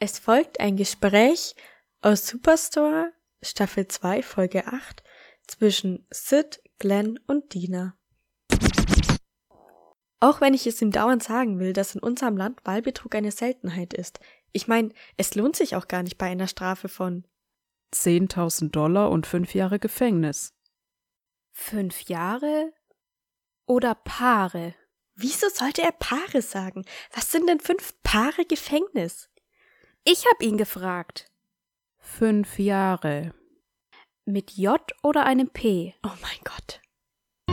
Es folgt ein Gespräch aus Superstore Staffel 2 Folge 8 zwischen Sid, Glenn und Dina. Auch wenn ich es ihm dauernd sagen will, dass in unserem Land Wahlbetrug eine Seltenheit ist. Ich meine, es lohnt sich auch gar nicht bei einer Strafe von 10.000 Dollar und fünf Jahre Gefängnis. Fünf Jahre oder Paare? Wieso sollte er Paare sagen? Was sind denn fünf Paare Gefängnis? Ich hab ihn gefragt. Fünf Jahre. Mit J oder einem P? Oh mein Gott.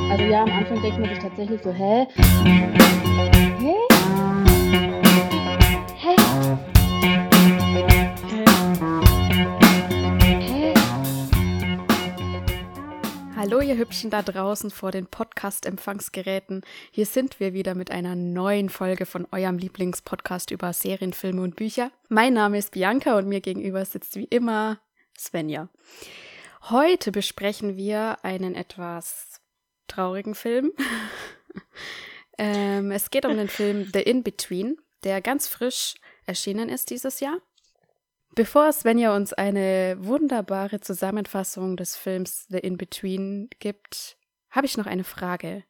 Also ja, am Anfang denkt man sich tatsächlich so, hä? Hä? Hä? Hallo, ihr Hübschen da draußen vor den Podcast-Empfangsgeräten. Hier sind wir wieder mit einer neuen Folge von eurem Lieblingspodcast über Serien, Filme und Bücher. Mein Name ist Bianca und mir gegenüber sitzt wie immer Svenja. Heute besprechen wir einen etwas traurigen Film. ähm, es geht um den Film The In-Between, der ganz frisch erschienen ist dieses Jahr. Bevor Svenja uns eine wunderbare Zusammenfassung des Films The In-Between gibt, habe ich noch eine Frage.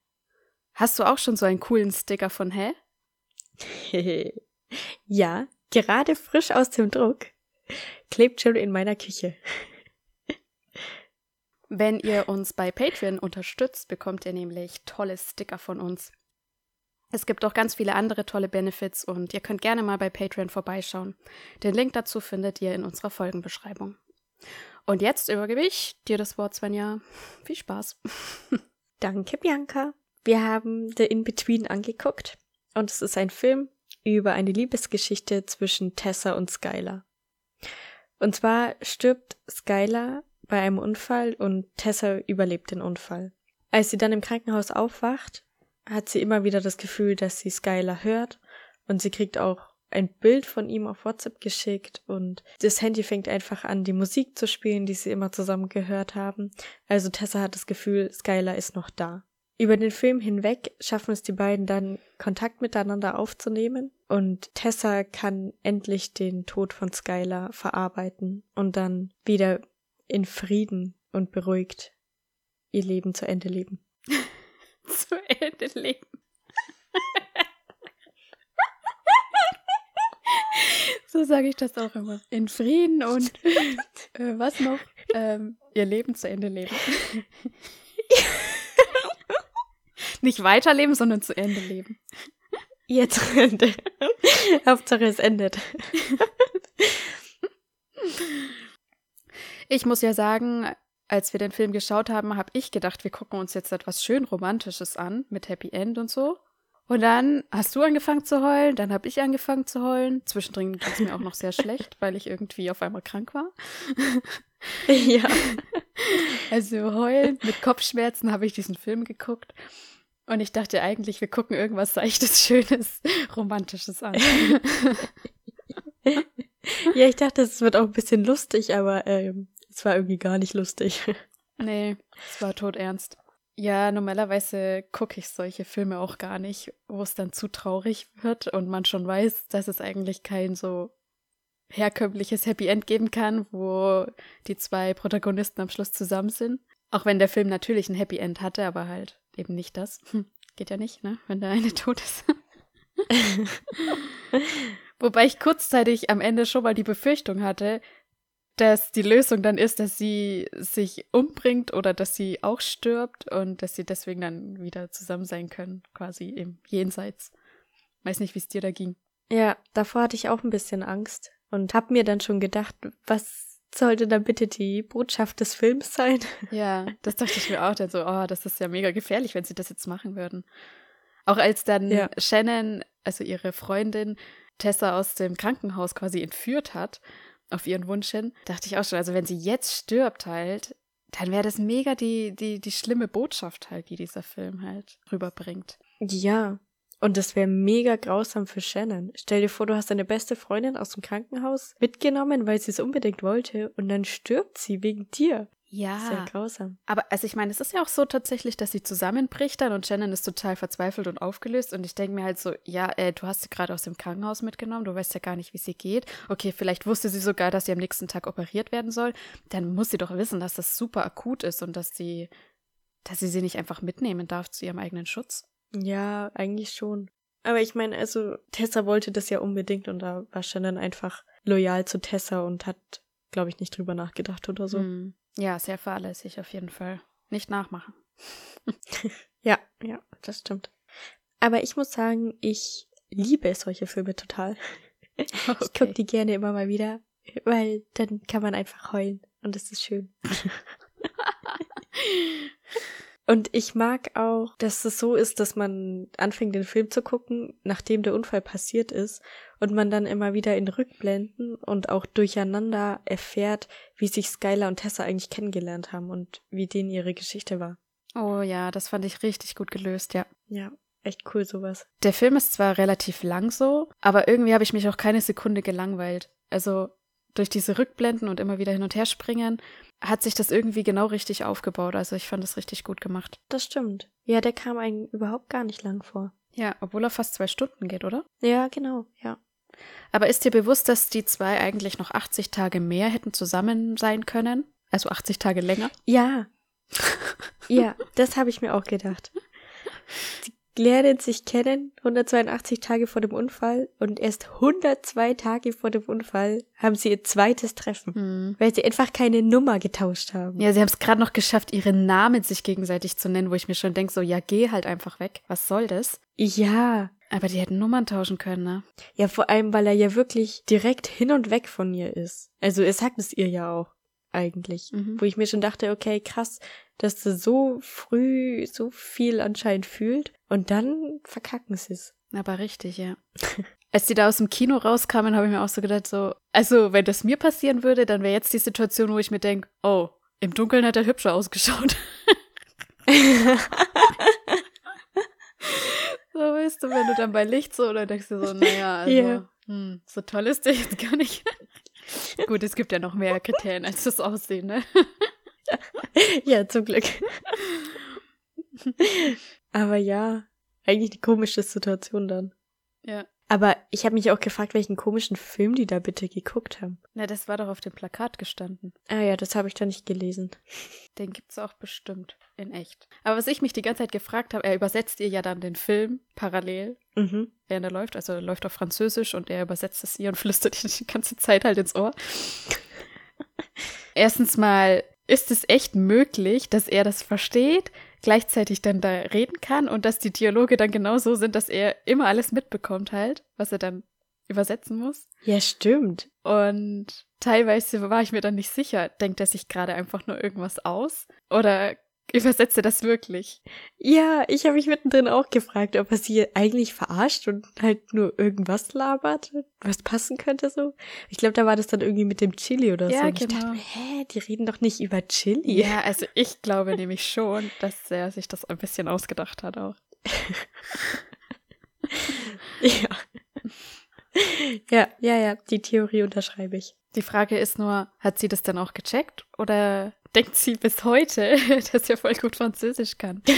Hast du auch schon so einen coolen Sticker von Hä? ja, gerade frisch aus dem Druck. Klebt schon in meiner Küche. Wenn ihr uns bei Patreon unterstützt, bekommt ihr nämlich tolle Sticker von uns. Es gibt auch ganz viele andere tolle Benefits und ihr könnt gerne mal bei Patreon vorbeischauen. Den Link dazu findet ihr in unserer Folgenbeschreibung. Und jetzt übergebe ich dir das Wort, Svenja. Viel Spaß. Danke, Bianca. Wir haben The In-Between angeguckt und es ist ein Film über eine Liebesgeschichte zwischen Tessa und Skylar. Und zwar stirbt Skylar bei einem Unfall und Tessa überlebt den Unfall. Als sie dann im Krankenhaus aufwacht, hat sie immer wieder das Gefühl, dass sie Skylar hört und sie kriegt auch ein Bild von ihm auf WhatsApp geschickt und das Handy fängt einfach an, die Musik zu spielen, die sie immer zusammen gehört haben. Also Tessa hat das Gefühl, Skylar ist noch da. Über den Film hinweg schaffen es die beiden dann, Kontakt miteinander aufzunehmen und Tessa kann endlich den Tod von Skylar verarbeiten und dann wieder in Frieden und beruhigt ihr Leben zu Ende leben. Zu Ende leben. so sage ich das auch immer. In Frieden und äh, was noch? Ähm, ihr Leben zu Ende leben. Nicht weiterleben, sondern zu Ende leben. Jetzt Ende. Hauptsache es endet. Ich muss ja sagen, als wir den Film geschaut haben, habe ich gedacht, wir gucken uns jetzt etwas schön Romantisches an mit Happy End und so. Und dann hast du angefangen zu heulen, dann habe ich angefangen zu heulen. Zwischendrin ging es mir auch noch sehr schlecht, weil ich irgendwie auf einmal krank war. ja. Also heulend mit Kopfschmerzen habe ich diesen Film geguckt. Und ich dachte eigentlich, wir gucken irgendwas Seichtes, Schönes, Romantisches an. ja, ich dachte, es wird auch ein bisschen lustig, aber ähm, es war irgendwie gar nicht lustig. Nee, es war todernst. Ja, normalerweise gucke ich solche Filme auch gar nicht, wo es dann zu traurig wird und man schon weiß, dass es eigentlich kein so herkömmliches Happy End geben kann, wo die zwei Protagonisten am Schluss zusammen sind. Auch wenn der Film natürlich ein Happy End hatte, aber halt eben nicht das. Hm, geht ja nicht, ne? Wenn der eine tot ist. Wobei ich kurzzeitig am Ende schon mal die Befürchtung hatte, dass die Lösung dann ist, dass sie sich umbringt oder dass sie auch stirbt und dass sie deswegen dann wieder zusammen sein können, quasi im Jenseits. Weiß nicht, wie es dir da ging. Ja, davor hatte ich auch ein bisschen Angst und hab mir dann schon gedacht, was sollte dann bitte die Botschaft des Films sein? Ja, das dachte ich mir auch dann so, oh, das ist ja mega gefährlich, wenn sie das jetzt machen würden. Auch als dann Ja. Shannon, also ihre Freundin, Tessa aus dem Krankenhaus quasi entführt hat, auf ihren Wunsch hin, dachte ich auch schon, also wenn sie jetzt stirbt halt, dann wäre das mega die, die, die schlimme Botschaft halt, die dieser Film halt rüberbringt. Ja. Und das wäre mega grausam für Shannon. Stell dir vor, du hast deine beste Freundin aus dem Krankenhaus mitgenommen, weil sie es unbedingt wollte, und dann stirbt sie wegen dir. Ja. Sehr grausam. Aber also ich meine, es ist ja auch so tatsächlich, dass sie zusammenbricht dann und Shannon ist total verzweifelt und aufgelöst und ich denke mir halt so, ja, äh, du hast sie gerade aus dem Krankenhaus mitgenommen, du weißt ja gar nicht, wie sie geht. Okay, vielleicht wusste sie sogar, dass sie am nächsten Tag operiert werden soll. Dann muss sie doch wissen, dass das super akut ist und dass sie, dass sie sie nicht einfach mitnehmen darf zu ihrem eigenen Schutz. Ja, eigentlich schon. Aber ich meine, also Tessa wollte das ja unbedingt und da war Shannon einfach loyal zu Tessa und hat, glaube ich, nicht drüber nachgedacht oder so. Hm. Ja, sehr fahrlässig auf jeden Fall. Nicht nachmachen. Ja, ja, das stimmt. Aber ich muss sagen, ich liebe solche Filme total. Ich gucke die gerne immer mal wieder, weil dann kann man einfach heulen und es ist schön. Und ich mag auch, dass es so ist, dass man anfängt, den Film zu gucken, nachdem der Unfall passiert ist, und man dann immer wieder in Rückblenden und auch durcheinander erfährt, wie sich Skylar und Tessa eigentlich kennengelernt haben und wie denen ihre Geschichte war. Oh ja, das fand ich richtig gut gelöst, ja. Ja, echt cool sowas. Der Film ist zwar relativ lang so, aber irgendwie habe ich mich auch keine Sekunde gelangweilt. Also durch diese Rückblenden und immer wieder hin und her springen, hat sich das irgendwie genau richtig aufgebaut. Also ich fand das richtig gut gemacht. Das stimmt. Ja, der kam einem überhaupt gar nicht lang vor. Ja, obwohl er fast zwei Stunden geht, oder? Ja, genau, ja. Aber ist dir bewusst, dass die zwei eigentlich noch 80 Tage mehr hätten zusammen sein können? Also 80 Tage länger? Ja. ja, das habe ich mir auch gedacht. Sie lernen sich kennen 182 Tage vor dem Unfall und erst 102 Tage vor dem Unfall haben sie ihr zweites Treffen, Hm. weil sie einfach keine Nummer getauscht haben. Ja, sie haben es gerade noch geschafft, ihre Namen sich gegenseitig zu nennen, wo ich mir schon denke, so, ja, geh halt einfach weg. Was soll das? Ja. Aber die hätten Nummern tauschen können, ne? Ja, vor allem, weil er ja wirklich direkt hin und weg von ihr ist. Also er sagt es ihr ja auch eigentlich. Mhm. Wo ich mir schon dachte, okay, krass, dass sie so früh so viel anscheinend fühlt und dann verkacken sie es. Aber richtig, ja. Als die da aus dem Kino rauskamen, habe ich mir auch so gedacht, so, also wenn das mir passieren würde, dann wäre jetzt die Situation, wo ich mir denke, oh, im Dunkeln hat er hübscher ausgeschaut. so weißt du, wenn du dann bei Licht so, oder denkst du so, naja, also, Ja. hm, so toll ist der jetzt gar nicht. Gut, es gibt ja noch mehr Kriterien als das Aussehen, ne? ja, zum Glück. Aber ja, eigentlich eine komische Situation dann. Ja. Aber ich habe mich auch gefragt, welchen komischen Film die da bitte geguckt haben. Na, das war doch auf dem Plakat gestanden. Ah ja, das habe ich da nicht gelesen. Den gibt's auch bestimmt in echt. Aber was ich mich die ganze Zeit gefragt habe, er übersetzt ihr ja dann den Film parallel, Mhm. während er läuft. Also er läuft auf Französisch und er übersetzt es ihr und flüstert ihr die ganze Zeit halt ins Ohr. Erstens mal, ist es echt möglich, dass er das versteht, gleichzeitig dann da reden kann und dass die Dialoge dann genau so sind, dass er immer alles mitbekommt halt, was er dann übersetzen muss. Ja, stimmt. Und teilweise war ich mir dann nicht sicher, denkt er sich gerade einfach nur irgendwas aus oder übersetzt er das wirklich? Ja, ich habe mich mittendrin auch gefragt, ob er sie eigentlich verarscht und halt nur irgendwas labert, was passen könnte so. Ich glaube, da war das dann irgendwie mit dem Chili oder Ja, so. Und Ich genau. dachte mir, hä, die reden doch nicht über Chili. Ja, also ich glaube nämlich schon, dass er sich das ein bisschen ausgedacht hat auch. Ja. Ja, ja, ja, die Theorie unterschreibe ich. Die Frage ist nur, hat sie das dann auch gecheckt oder denkt sie bis heute, dass er voll gut Französisch kann?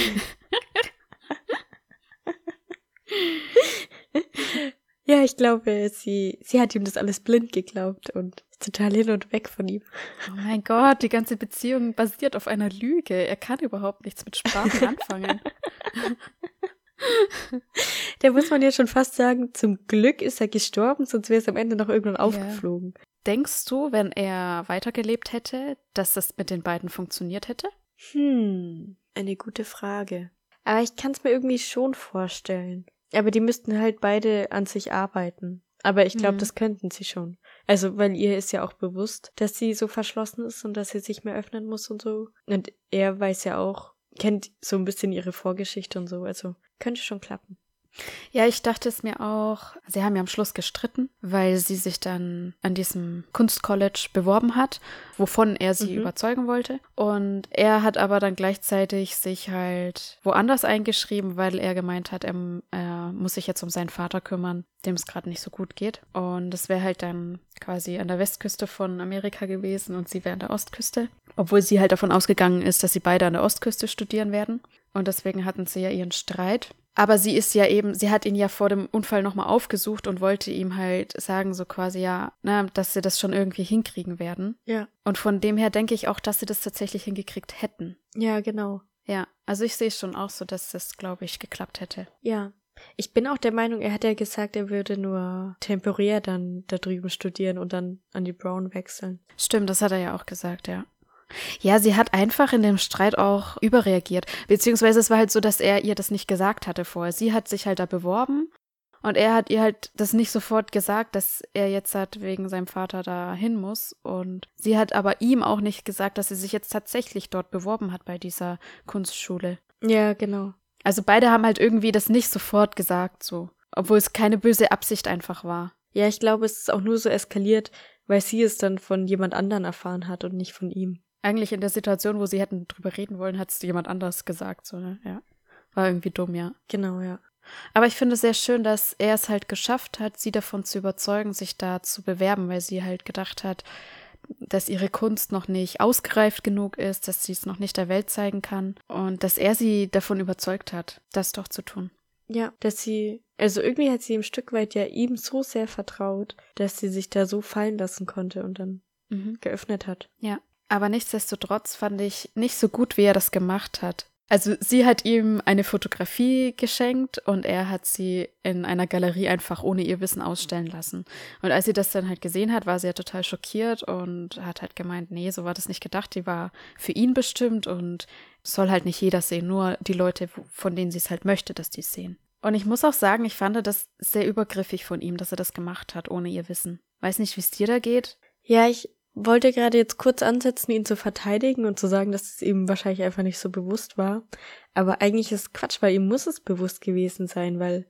Ja, ich glaube, sie, sie hat ihm das alles blind geglaubt und ist total hin und weg von ihm. Oh mein Gott, die ganze Beziehung basiert auf einer Lüge. Er kann überhaupt nichts mit Sprachen anfangen. Da muss man ja schon fast sagen, zum Glück ist er gestorben, sonst wäre es am Ende noch irgendwann aufgeflogen. Denkst du, wenn er weitergelebt hätte, dass das mit den beiden funktioniert hätte? Hm, eine gute Frage. Aber ich kann es mir irgendwie schon vorstellen. Aber die müssten halt beide an sich arbeiten. Aber ich glaube, Mhm. das könnten sie schon. Also, weil ihr ist ja auch bewusst, dass sie so verschlossen ist und dass sie sich mehr öffnen muss und so. Und er weiß ja auch, kennt so ein bisschen ihre Vorgeschichte und so. Also, könnte schon klappen. Ja, ich dachte es mir auch. Sie haben ja am Schluss gestritten, weil sie sich dann an diesem Kunstcollege beworben hat, wovon er sie Mhm. überzeugen wollte. Und er hat aber dann gleichzeitig sich halt woanders eingeschrieben, weil er gemeint hat, er, er muss sich jetzt um seinen Vater kümmern, dem es gerade nicht so gut geht. Und das wäre halt dann quasi an der Westküste von Amerika gewesen und sie wäre an der Ostküste. obwohl sie halt davon ausgegangen ist, dass sie beide an der Ostküste studieren werden. Und deswegen hatten sie ja ihren Streit. Aber sie ist ja eben, sie hat ihn ja vor dem Unfall nochmal aufgesucht und wollte ihm halt sagen, so quasi ja, na, dass sie das schon irgendwie hinkriegen werden. Ja. Und von dem her denke ich auch, dass sie das tatsächlich hingekriegt hätten. Ja, genau. Ja, also ich sehe es schon auch so, dass das, glaube ich, geklappt hätte. Ja. Ich bin auch der Meinung, er hat ja gesagt, er würde nur temporär dann da drüben studieren und dann an die Brown wechseln. Stimmt, das hat er ja auch gesagt, ja. Ja, sie hat einfach in dem Streit auch überreagiert. Beziehungsweise es war halt so, dass er ihr das nicht gesagt hatte vorher. Sie hat sich halt da beworben und er hat ihr halt das nicht sofort gesagt, dass er jetzt halt wegen seinem Vater da hin muss. Und sie hat aber ihm auch nicht gesagt, dass sie sich jetzt tatsächlich dort beworben hat bei dieser Kunstschule. Ja, genau. Also beide haben halt irgendwie das nicht sofort gesagt, so. Obwohl es keine böse Absicht einfach war. Ja, ich glaube, es ist auch nur so eskaliert, weil sie es dann von jemand anderen erfahren hat und nicht von ihm. Eigentlich in der Situation, wo sie hätten drüber reden wollen, hat es jemand anders gesagt, so, ne? Ja. War irgendwie dumm, ja. Genau, ja. Aber ich finde es sehr schön, dass er es halt geschafft hat, sie davon zu überzeugen, sich da zu bewerben, weil sie halt gedacht hat, dass ihre Kunst noch nicht ausgereift genug ist, dass sie es noch nicht der Welt zeigen kann und dass er sie davon überzeugt hat, das doch zu tun. Ja, dass sie, also irgendwie hat sie im Stück weit ja ihm so sehr vertraut, dass sie sich da so fallen lassen konnte und dann Mhm. geöffnet hat. Ja. Aber nichtsdestotrotz fand ich nicht so gut, wie er das gemacht hat. Also sie hat ihm eine Fotografie geschenkt und er hat sie in einer Galerie einfach ohne ihr Wissen ausstellen lassen. Und als sie das dann halt gesehen hat, war sie ja total schockiert und hat halt gemeint, nee, so war das nicht gedacht, die war für ihn bestimmt und soll halt nicht jeder sehen, nur die Leute, von denen sie es halt möchte, dass die es sehen. Und ich muss auch sagen, ich fand das sehr übergriffig von ihm, dass er das gemacht hat, ohne ihr Wissen. Weiß nicht, wie es dir da geht. Ja, ich wollte gerade jetzt kurz ansetzen, ihn zu verteidigen und zu sagen, dass es ihm wahrscheinlich einfach nicht so bewusst war. Aber eigentlich ist Quatsch, weil ihm muss es bewusst gewesen sein, weil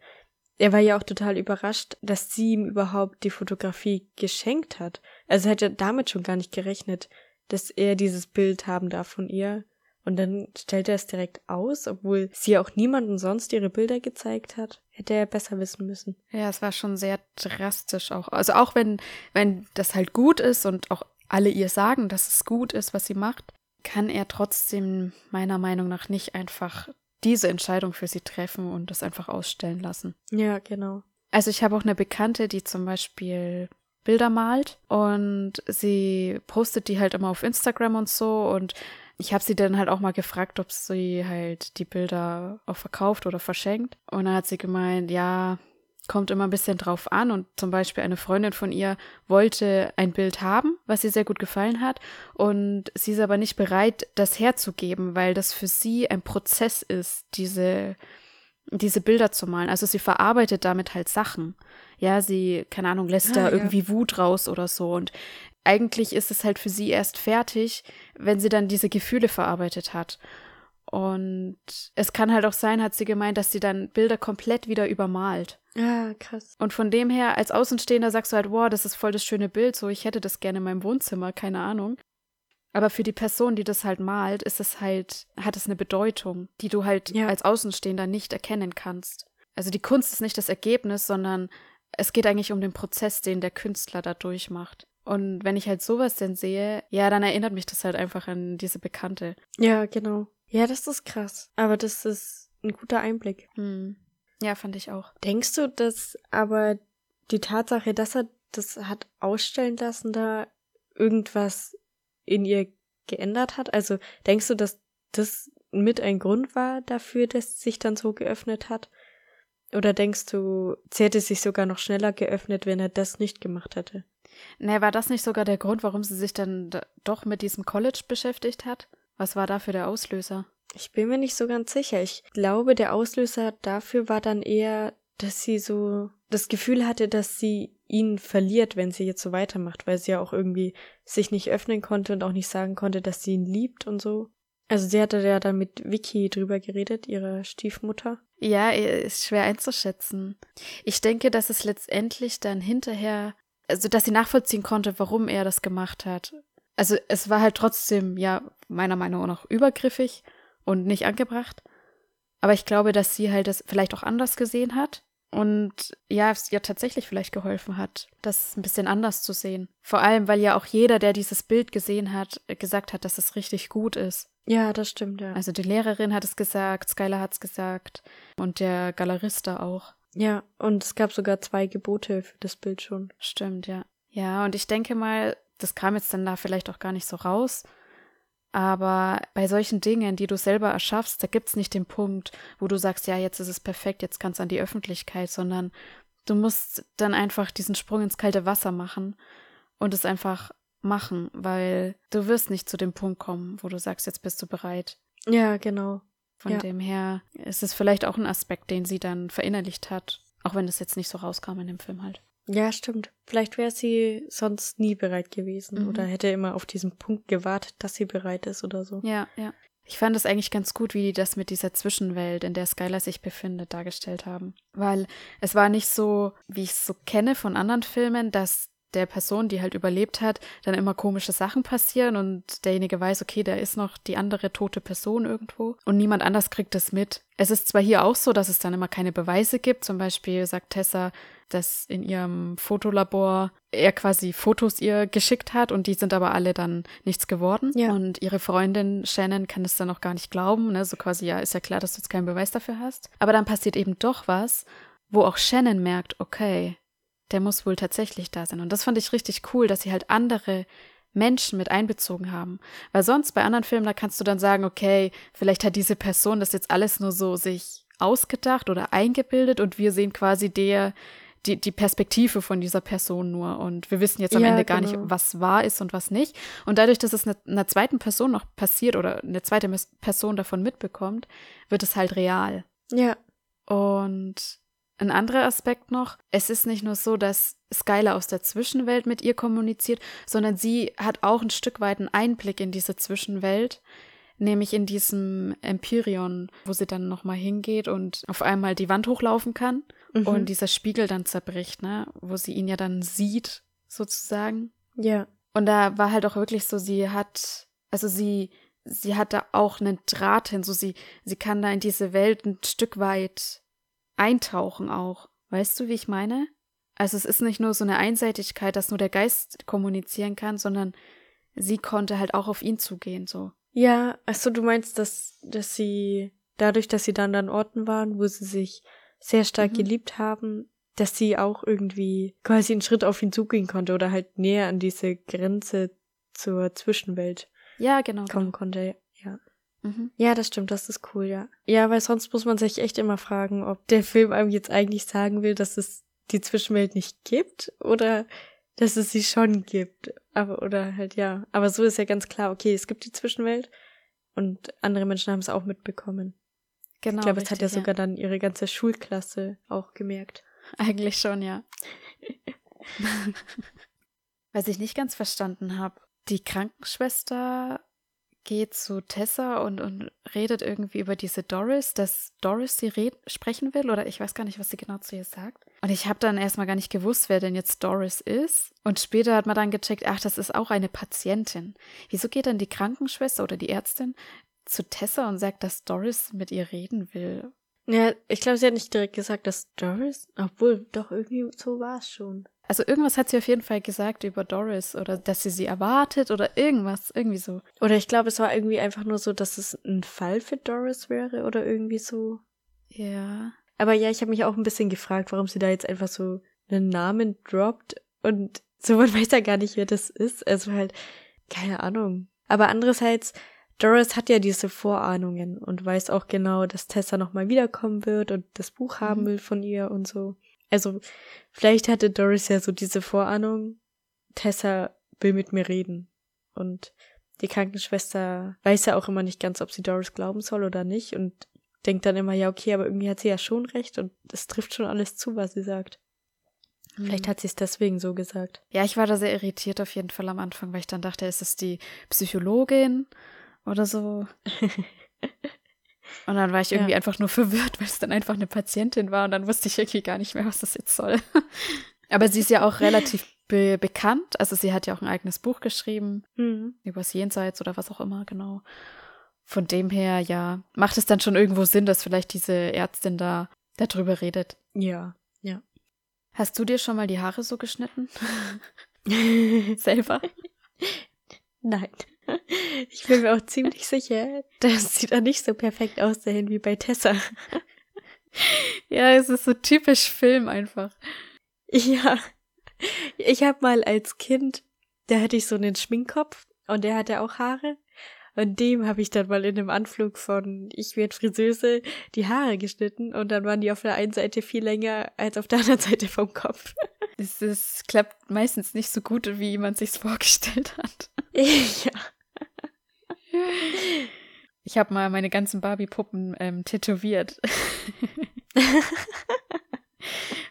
er war ja auch total überrascht, dass sie ihm überhaupt die Fotografie geschenkt hat. Also er hätte damit schon gar nicht gerechnet, dass er dieses Bild haben darf von ihr. Und dann stellt er es direkt aus, obwohl sie auch niemandem sonst ihre Bilder gezeigt hat. Hätte er besser wissen müssen. Ja, es war schon sehr drastisch auch. Also auch wenn, wenn das halt gut ist und auch alle ihr sagen, dass es gut ist, was sie macht, kann er trotzdem meiner Meinung nach nicht einfach diese Entscheidung für sie treffen und das einfach ausstellen lassen. Ja, genau. Also ich habe auch eine Bekannte, die zum Beispiel Bilder malt und sie postet die halt immer auf Instagram und so und ich habe sie dann halt auch mal gefragt, ob sie halt die Bilder auch verkauft oder verschenkt. Und dann hat sie gemeint, ja, kommt immer ein bisschen drauf an. Und zum Beispiel eine Freundin von ihr wollte ein Bild haben, was ihr sehr gut gefallen hat. Und sie ist aber nicht bereit, das herzugeben, weil das für sie ein Prozess ist, diese, diese Bilder zu malen. Also sie verarbeitet damit halt Sachen. Ja, sie, keine Ahnung, lässt Ah, da ja. irgendwie Wut raus oder so. Und eigentlich ist es halt für sie erst fertig, wenn sie dann diese Gefühle verarbeitet hat. Und es kann halt auch sein, hat sie gemeint, dass sie dann Bilder komplett wieder übermalt. Ah, krass. Und von dem her, als Außenstehender sagst du halt, wow, das ist voll das schöne Bild, so ich hätte das gerne in meinem Wohnzimmer, keine Ahnung. Aber für die Person, die das halt malt, ist es halt, hat es eine Bedeutung, die du halt Ja. als Außenstehender nicht erkennen kannst. Also die Kunst ist nicht das Ergebnis, sondern es geht eigentlich um den Prozess, den der Künstler da durchmacht. Und wenn ich halt sowas denn sehe, ja, dann erinnert mich das halt einfach an diese Bekannte. Ja, genau. Ja, das ist krass. Aber das ist ein guter Einblick. Hm. Ja, fand ich auch. Denkst du, dass aber die Tatsache, dass er das hat ausstellen lassen, da irgendwas in ihr geändert hat? Also denkst du, dass das mit ein Grund war dafür, dass sie sich dann so geöffnet hat? Oder denkst du, sie hätte sich sogar noch schneller geöffnet, wenn er das nicht gemacht hätte? Ne, war das nicht sogar der Grund, warum sie sich dann doch mit diesem College beschäftigt hat? Was war dafür der Auslöser? Ich bin mir nicht so ganz sicher. Ich glaube, der Auslöser dafür war dann eher, dass sie so das Gefühl hatte, dass sie ihn verliert, wenn sie jetzt so weitermacht, weil sie ja auch irgendwie sich nicht öffnen konnte und auch nicht sagen konnte, dass sie ihn liebt und so. Also sie hatte ja dann mit Vicky drüber geredet, ihrer Stiefmutter. Ja, ist schwer einzuschätzen. Ich denke, dass es letztendlich dann hinterher, also dass sie nachvollziehen konnte, warum er das gemacht hat. Also es war halt trotzdem, ja, meiner Meinung nach übergriffig und nicht angebracht. Aber ich glaube, dass sie halt das vielleicht auch anders gesehen hat Und ja, es ihr tatsächlich vielleicht geholfen hat, das ein bisschen anders zu sehen. Vor allem, weil ja auch jeder, der dieses Bild gesehen hat, gesagt hat, dass es richtig gut ist. Ja, das stimmt, ja. Also die Lehrerin hat es gesagt, Skylar hat es gesagt und der Galerista auch. Ja, und es gab sogar zwei Gebote für das Bild schon. Stimmt, ja. Ja, und ich denke mal, das kam jetzt dann da vielleicht auch gar nicht so raus. Aber bei solchen Dingen, die du selber erschaffst, da gibt's nicht den Punkt, wo du sagst, ja, jetzt ist es perfekt, jetzt kannst du an die Öffentlichkeit, sondern du musst dann einfach diesen Sprung ins kalte Wasser machen und es einfach machen, weil du wirst nicht zu dem Punkt kommen, wo du sagst, jetzt bist du bereit. Ja, genau. Von Ja. dem her ist es vielleicht auch ein Aspekt, den sie dann verinnerlicht hat, auch wenn das jetzt nicht so rauskam in dem Film halt. Ja, stimmt. Vielleicht wäre sie sonst nie bereit gewesen Mhm. oder hätte immer auf diesen Punkt gewartet, dass sie bereit ist oder so. Ja, ja. Ich fand es eigentlich ganz gut, wie die das mit dieser Zwischenwelt, in der Skylar sich befindet, dargestellt haben. Weil es war nicht so, wie ich es so kenne von anderen Filmen, dass der Person, die halt überlebt hat, dann immer komische Sachen passieren und derjenige weiß, okay, da ist noch die andere tote Person irgendwo und niemand anders kriegt es mit. Es ist zwar hier auch so, dass es dann immer keine Beweise gibt. Zum Beispiel sagt Tessa, dass in ihrem Fotolabor er quasi Fotos ihr geschickt hat und die sind aber alle dann nichts geworden. Ja. Und ihre Freundin Shannon kann es dann noch gar nicht glauben. Ne? So quasi, ja, ist ja klar, dass du jetzt keinen Beweis dafür hast. Aber dann passiert eben doch was, wo auch Shannon merkt, okay, der muss wohl tatsächlich da sein. Und das fand ich richtig cool, dass sie halt andere Menschen mit einbezogen haben. Weil sonst bei anderen Filmen, da kannst du dann sagen, okay, vielleicht hat diese Person das jetzt alles nur so sich ausgedacht oder eingebildet und wir sehen quasi der, die, die Perspektive von dieser Person nur. Und wir wissen jetzt am Ja, Ende gar genau. nicht, was wahr ist und was nicht. Und dadurch, dass es einer, zweiten Person noch passiert oder eine zweite Person davon mitbekommt, wird es halt real. Ja, Und ein anderer Aspekt noch, es ist nicht nur so, dass Skylar aus der Zwischenwelt mit ihr kommuniziert, sondern sie hat auch ein Stück weit einen Einblick in diese Zwischenwelt, nämlich in diesem Empyreon, wo sie dann nochmal hingeht und auf einmal die Wand hochlaufen kann mhm. und dieser Spiegel dann zerbricht, ne, wo sie ihn ja dann sieht, sozusagen. ja, Und da war halt auch wirklich so, sie hat, also sie, sie hat da auch einen Draht hin, so sie, sie kann da in diese Welt ein Stück weit eintauchen auch. Weißt du, wie ich meine? Also es ist nicht nur so eine Einseitigkeit, dass nur der Geist kommunizieren kann, sondern sie konnte halt auch auf ihn zugehen, so. Ja, achso, du meinst, dass, dass sie, dadurch, dass sie dann an Orten waren, wo sie sich sehr stark Mhm. geliebt haben, dass sie auch irgendwie quasi einen Schritt auf ihn zugehen konnte oder halt näher an diese Grenze zur Zwischenwelt Ja, genau. kommen konnte, ja. genau. Mhm. Ja, das stimmt, das ist cool, ja. Ja, weil sonst muss man sich echt immer fragen, ob der Film einem jetzt eigentlich sagen will, dass es die Zwischenwelt nicht gibt oder dass es sie schon gibt. Aber, oder halt, ja. Aber so ist ja ganz klar, okay, es gibt die Zwischenwelt und andere Menschen haben es auch mitbekommen. Genau. ich glaube, es hat ja sogar dann ihre ganze Schulklasse auch gemerkt. Eigentlich schon, ja. Was ich nicht ganz verstanden habe, die Krankenschwester geht zu Tessa und, und redet irgendwie über diese Doris, dass Doris sie red sprechen will oder ich weiß gar nicht, was sie genau zu ihr sagt. Und ich habe dann erstmal gar nicht gewusst, wer denn jetzt Doris ist. Und später hat man dann gecheckt, ach, das ist auch eine Patientin. Wieso geht dann die Krankenschwester oder die Ärztin zu Tessa und sagt, dass Doris mit ihr reden will? Ja, ich glaube, sie hat nicht direkt gesagt, dass Doris, obwohl, doch irgendwie so war es schon. Also irgendwas hat sie auf jeden Fall gesagt über Doris oder dass sie sie erwartet oder irgendwas, irgendwie so. Oder ich glaube, es war irgendwie einfach nur so, dass es ein Fall für Doris wäre oder irgendwie so. Ja. Aber ja, ich habe mich auch ein bisschen gefragt, warum sie da jetzt einfach so einen Namen droppt und so man weiß ja gar nicht, wer das ist. Also halt, keine Ahnung. Aber andererseits, Doris hat ja diese Vorahnungen und weiß auch genau, dass Tessa nochmal wiederkommen wird und das Buch haben Mhm. will von ihr und so. Also, vielleicht hatte Doris ja so diese Vorahnung, Tessa will mit mir reden. Und die Krankenschwester weiß ja auch immer nicht ganz, ob sie Doris glauben soll oder nicht und denkt dann immer, ja, okay, aber irgendwie hat sie ja schon recht und es trifft schon alles zu, was sie sagt. Vielleicht hat sie es deswegen so gesagt. Ja, ich war da sehr irritiert auf jeden Fall am Anfang, weil ich dann dachte, ist es die Psychologin oder so? Und dann war ich irgendwie Ja. einfach nur verwirrt, weil es dann einfach eine Patientin war und dann wusste ich irgendwie gar nicht mehr, was das jetzt soll. Aber sie ist ja auch relativ be bekannt. Also sie hat ja auch ein eigenes Buch geschrieben, Mhm. übers Jenseits oder was auch immer, genau. Von dem her, ja, macht es dann schon irgendwo Sinn, dass vielleicht diese Ärztin da darüber redet. Ja. Hast du dir schon mal die Haare so geschnitten? Selber? Nein. Ich bin mir auch ziemlich sicher, dass sie da nicht so perfekt aussehen wie bei Tessa. Ja, es ist so typisch Film einfach. Ja. Ich habe mal als Kind, da hatte ich so einen Schminkkopf und der hatte auch Haare. Und dem habe ich dann mal in einem Anflug von Ich werd Friseuse die Haare geschnitten und dann waren die auf der einen Seite viel länger als auf der anderen Seite vom Kopf. Es, es klappt meistens nicht so gut, wie man sich's vorgestellt hat. ja. Ich habe mal meine ganzen Barbie-Puppen ähm, tätowiert.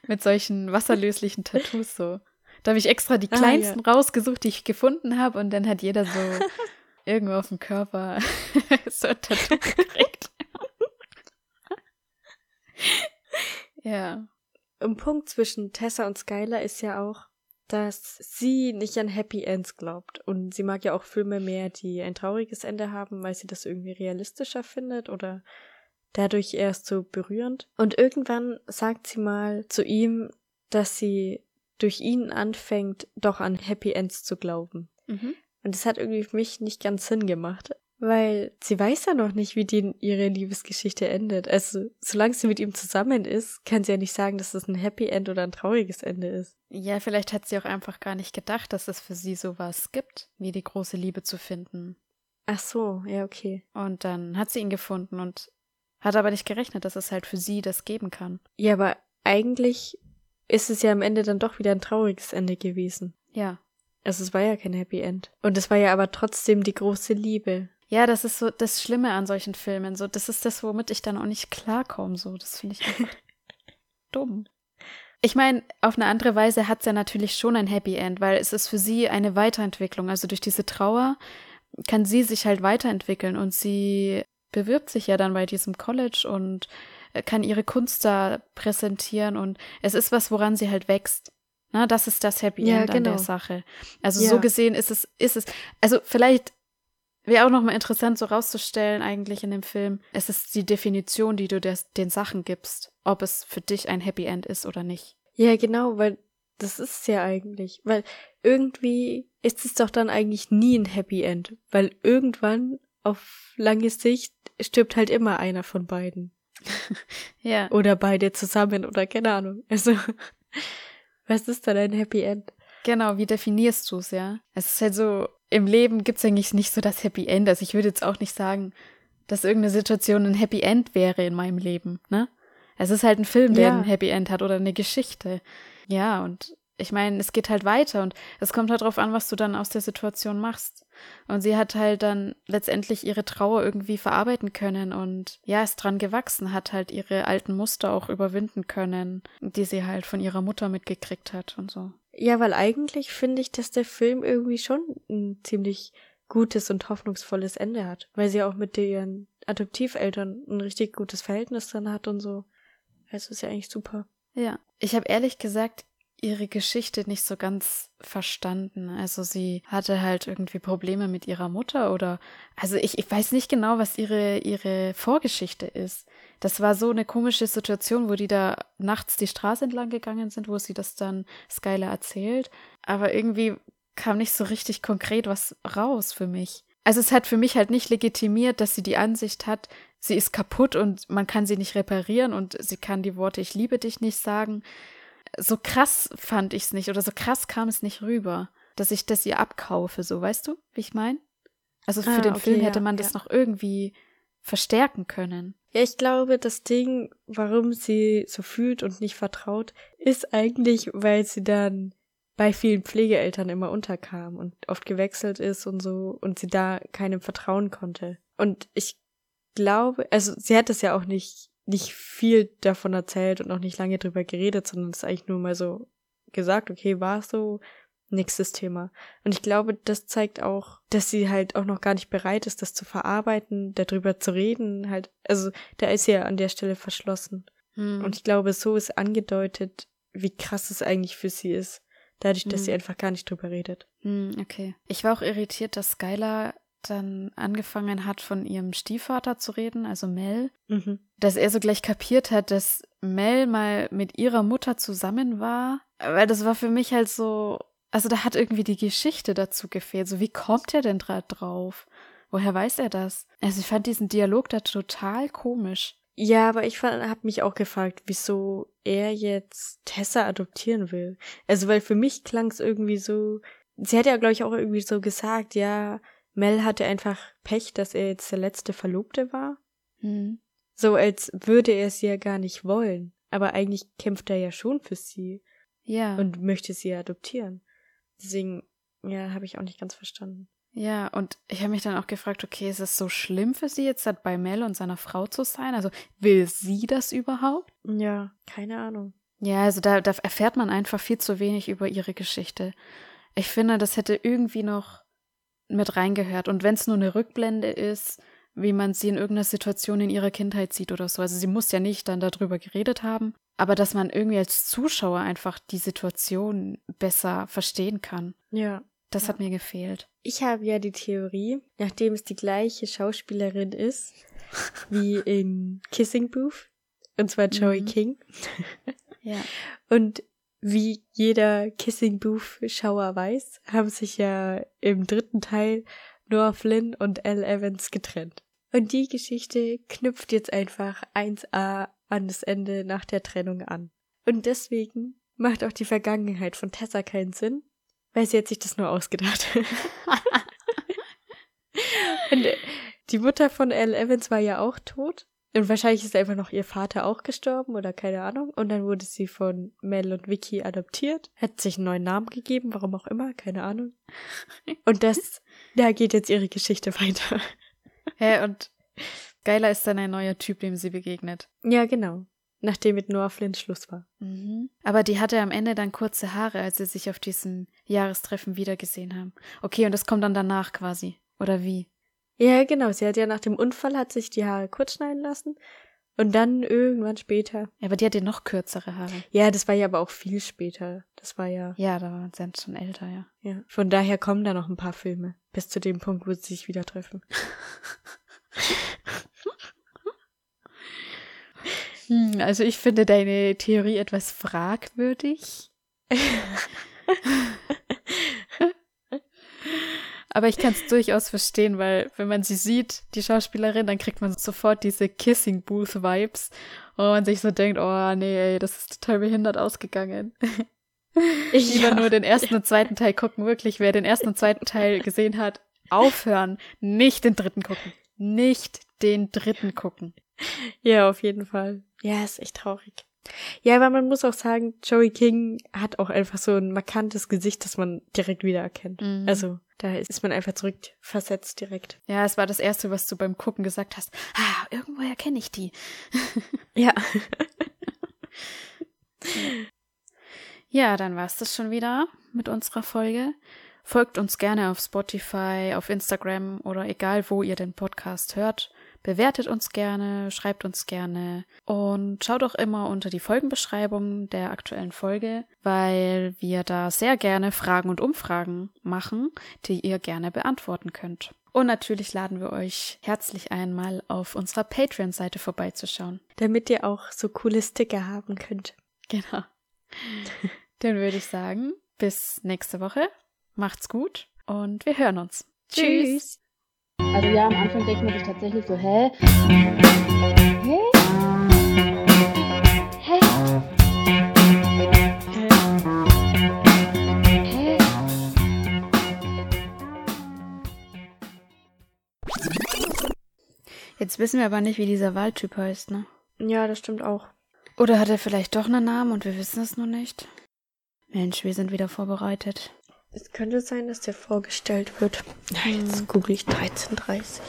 Mit solchen wasserlöslichen Tattoos so. Da habe ich extra die Ah, kleinsten rausgesucht, die ich gefunden habe, und dann hat jeder so irgendwo auf dem Körper so ein Tattoo gekriegt. ja. Ein Punkt zwischen Tessa und Skylar ist ja auch, dass sie nicht an Happy Ends glaubt. Und sie mag ja auch Filme mehr, die ein trauriges Ende haben, weil sie das irgendwie realistischer findet oder dadurch erst so berührend. Und irgendwann sagt sie mal zu ihm, dass sie durch ihn anfängt, doch an Happy Ends zu glauben. Mhm. Und das hat irgendwie für mich nicht ganz Sinn gemacht. Weil sie weiß ja noch nicht, wie die ihre Liebesgeschichte endet. Also, solange sie mit ihm zusammen ist, kann sie ja nicht sagen, dass es ein Happy End oder ein trauriges Ende ist. Ja, vielleicht hat sie auch einfach gar nicht gedacht, dass es für sie sowas gibt, wie die große Liebe zu finden. Ach so, ja, okay. Und dann hat sie ihn gefunden und hat aber nicht gerechnet, dass es halt für sie das geben kann. Ja, aber eigentlich ist es ja am Ende dann doch wieder ein trauriges Ende gewesen. Ja. Also es war ja kein Happy End. Und es war ja aber trotzdem die große Liebe. Ja, das ist so das Schlimme an solchen Filmen. So, das ist das, womit ich dann auch nicht klarkomme. So, das finde ich einfach dumm. Ich meine, auf eine andere Weise hat es ja natürlich schon ein Happy End, weil es ist für sie eine Weiterentwicklung. Also durch diese Trauer kann sie sich halt weiterentwickeln und sie bewirbt sich ja dann bei diesem College und äh, kann ihre Kunst da präsentieren und es ist was, woran sie halt wächst. Na, das ist das Happy Ja, End an der genau. Sache. Also Ja. so gesehen ist es, ist es, also vielleicht wäre auch nochmal interessant, so rauszustellen, eigentlich in dem Film. Es ist die Definition, die du des, den Sachen gibst, ob es für dich ein Happy End ist oder nicht. Ja, genau, weil das ist es ja eigentlich. Weil irgendwie ist es doch dann eigentlich nie ein Happy End. Weil irgendwann auf lange Sicht stirbt halt immer einer von beiden. Ja. Oder beide zusammen oder keine Ahnung. Also, was ist dann ein Happy End? Genau, wie definierst du es, ja? Es ist halt so, im Leben gibt es eigentlich nicht so das Happy End. Also ich würde jetzt auch nicht sagen, dass irgendeine Situation ein Happy End wäre in meinem Leben, ne? Es ist halt ein Film, der Ja. ein Happy End hat oder eine Geschichte. Ja, und ich meine, es geht halt weiter und es kommt halt drauf an, was du dann aus der Situation machst. Und sie hat halt dann letztendlich ihre Trauer irgendwie verarbeiten können und ja, ist dran gewachsen, hat halt ihre alten Muster auch überwinden können, die sie halt von ihrer Mutter mitgekriegt hat und so. Ja, weil eigentlich finde ich, dass der Film irgendwie schon ein ziemlich gutes und hoffnungsvolles Ende hat. Weil sie auch mit ihren Adoptiveltern ein richtig gutes Verhältnis dann hat und so. Also ist ja eigentlich super. Ja, ich habe ehrlich gesagt ihre Geschichte nicht so ganz verstanden. Also sie hatte halt irgendwie Probleme mit ihrer Mutter oder also ich, ich weiß nicht genau, was ihre ihre Vorgeschichte ist. Das war so eine komische Situation, wo die da nachts die Straße entlang gegangen sind, wo sie das dann Skylar erzählt, aber irgendwie kam nicht so richtig konkret was raus für mich. Also es hat für mich halt nicht legitimiert, dass sie die Ansicht hat, sie ist kaputt und man kann sie nicht reparieren und sie kann die Worte ich liebe dich nicht sagen. So krass fand ich es nicht oder so krass kam es nicht rüber, dass ich das ihr abkaufe, so weißt du, wie ich meine? Also für Ah, den okay, Film ja, hätte man das ja. noch irgendwie verstärken können. Ja, ich glaube, das Ding, warum sie so fühlt und nicht vertraut, ist eigentlich, weil sie dann bei vielen Pflegeeltern immer unterkam und oft gewechselt ist und so und sie da keinem vertrauen konnte. Und ich glaube, also sie hat es ja auch nicht, nicht viel davon erzählt und auch nicht lange drüber geredet, sondern es ist eigentlich nur mal so gesagt, okay, war so, nächstes Thema. Und ich glaube, das zeigt auch, dass sie halt auch noch gar nicht bereit ist, das zu verarbeiten, darüber zu reden, halt, also da ist sie ja an der Stelle verschlossen. Hm. Und ich glaube, so ist angedeutet, wie krass es eigentlich für sie ist. Dadurch, dass Mhm. sie einfach gar nicht drüber redet. Hm, okay. Ich war auch irritiert, dass Skylar dann angefangen hat, von ihrem Stiefvater zu reden, also Mel, Mhm. dass er so gleich kapiert hat, dass Mel mal mit ihrer Mutter zusammen war. Weil das war für mich halt so, also da hat irgendwie die Geschichte dazu gefehlt. So, wie kommt er denn da drauf? Woher weiß er das? Also ich fand diesen Dialog da total komisch. Ja, aber ich habe mich auch gefragt, wieso er jetzt Tessa adoptieren will. Also, weil für mich klang es irgendwie so, sie hat ja, glaube ich, auch irgendwie so gesagt, ja, Mel hatte einfach Pech, dass er jetzt der letzte Verlobte war. Hm. So als würde er sie ja gar nicht wollen. Aber eigentlich kämpft er ja schon für sie Ja. und möchte sie adoptieren. Deswegen, ja, habe ich auch nicht ganz verstanden. Ja, und ich habe mich dann auch gefragt, okay, ist es so schlimm für sie jetzt halt bei Mel und seiner Frau zu sein? Also will sie das überhaupt? Ja, keine Ahnung. Ja, also da, da erfährt man einfach viel zu wenig über ihre Geschichte. Ich finde, das hätte irgendwie noch mit reingehört. Und wenn es nur eine Rückblende ist, wie man sie in irgendeiner Situation in ihrer Kindheit sieht oder so. Also sie muss ja nicht dann darüber geredet haben, aber dass man irgendwie als Zuschauer einfach die Situation besser verstehen kann. Ja. Das Ja. hat mir gefehlt. Ich habe ja die Theorie, nachdem es die gleiche Schauspielerin ist wie in Kissing Booth, und zwar Joey Mhm. King, Ja. und wie jeder Kissing Booth-Schauer weiß, haben sich ja im dritten Teil Noah Flynn und Elle Evans getrennt. Und die Geschichte knüpft jetzt einfach 1a an das Ende nach der Trennung an. Und deswegen macht auch die Vergangenheit von Tessa keinen Sinn, weil sie hat sich das nur ausgedacht. Und die Mutter von Elle Evans war ja auch tot. Und wahrscheinlich ist einfach noch ihr Vater auch gestorben oder keine Ahnung. Und dann wurde sie von Mel und Vicky adoptiert. Hat sich einen neuen Namen gegeben, warum auch immer, keine Ahnung. Und das, da geht jetzt ihre Geschichte weiter. Hä, und geiler ist dann ein neuer Typ, dem sie begegnet. Ja, genau. Nachdem mit Noah Flynn Schluss war. Mhm. Aber die hatte am Ende dann kurze Haare, als sie sich auf diesem Jahrestreffen wiedergesehen haben. Okay, und das kommt dann danach quasi. Oder wie? Ja, genau. Sie hat ja nach dem Unfall hat sich die Haare kurz schneiden lassen. Und dann irgendwann später. Ja, aber die hatte noch kürzere Haare. Ja, das war ja aber auch viel später. Das war ja, Ja, da waren sie schon älter, ja. ja. Von daher kommen da noch ein paar Filme. Bis zu dem Punkt, wo sie sich wieder treffen. Hm, also ich finde deine Theorie etwas fragwürdig. Aber ich kann es durchaus verstehen, weil wenn man sie sieht, die Schauspielerin, dann kriegt man sofort diese Kissing Booth Vibes und man sich so denkt, oh nee, ey, das ist total behindert ausgegangen. Lieber nur den ersten und zweiten Teil gucken, wirklich. Wer den ersten und zweiten Teil gesehen hat, aufhören, nicht den dritten gucken. Nicht den dritten gucken. Ja, auf jeden Fall. Ja, ist echt traurig. Ja, aber man muss auch sagen, Joey King hat auch einfach so ein markantes Gesicht, das man direkt wiedererkennt. Mhm. Also, da ist man einfach zurückversetzt direkt. Ja, es war das Erste, was du beim Gucken gesagt hast. Ah, irgendwoher kenne ich die. Ja. Ja, dann war's das schon wieder mit unserer Folge. Folgt uns gerne auf Spotify, auf Instagram oder egal, wo ihr den Podcast hört. Bewertet uns gerne, schreibt uns gerne und schaut auch immer unter die Folgenbeschreibung der aktuellen Folge, weil wir da sehr gerne Fragen und Umfragen machen, die ihr gerne beantworten könnt. Und natürlich laden wir euch herzlich ein, mal auf unserer Patreon-Seite vorbeizuschauen. Damit ihr auch so coole Sticker haben könnt. Genau. Dann würde ich sagen, bis nächste Woche. Macht's gut und wir hören uns. Tschüss. Also ja, am Anfang denkt man sich tatsächlich so, hä? Hä? Hä? Hä? Jetzt wissen wir aber nicht, wie dieser Waldtyp heißt, ne? Ja, das stimmt auch. Oder hat er vielleicht doch einen Namen und wir wissen es nur nicht? Mensch, wir sind wieder vorbereitet. Es könnte sein, dass der vorgestellt wird. Ja, jetzt google ich 1330.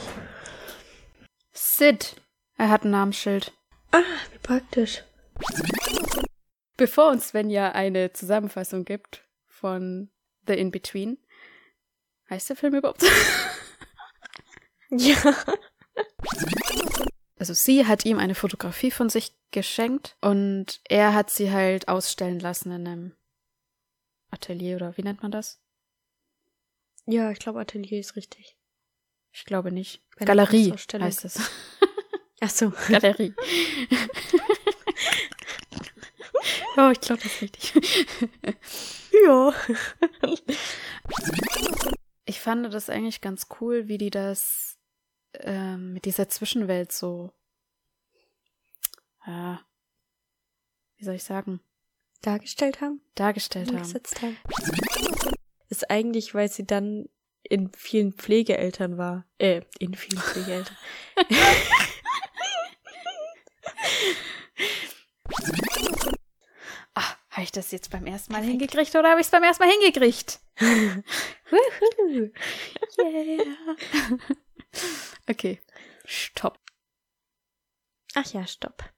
Sid. Er hat ein Namensschild. Ah, wie praktisch. Bevor uns Svenja eine Zusammenfassung gibt von The In-Between, heißt der Film überhaupt? Ja. also sie hat ihm eine Fotografie von sich geschenkt und er hat sie halt ausstellen lassen in einem Atelier oder wie nennt man das? Ja, ich glaube, Atelier ist richtig. Ich glaube nicht. Bei Galerie heißt es. Ach so. Galerie. Oh, ich glaube, das ist richtig. Ja. Ich fand das eigentlich ganz cool, wie die das ähm, mit dieser Zwischenwelt so, äh, wie soll ich sagen, Dargestellt haben, dargestellt haben. umgesetzt haben. Ist eigentlich, weil sie dann in vielen Pflegeeltern war. Äh, in vielen Pflegeeltern. Ah, habe ich das jetzt beim ersten Mal hingekriegt oder habe ich es beim ersten Mal hingekriegt? Yeah. okay, stopp. Ach ja, stopp.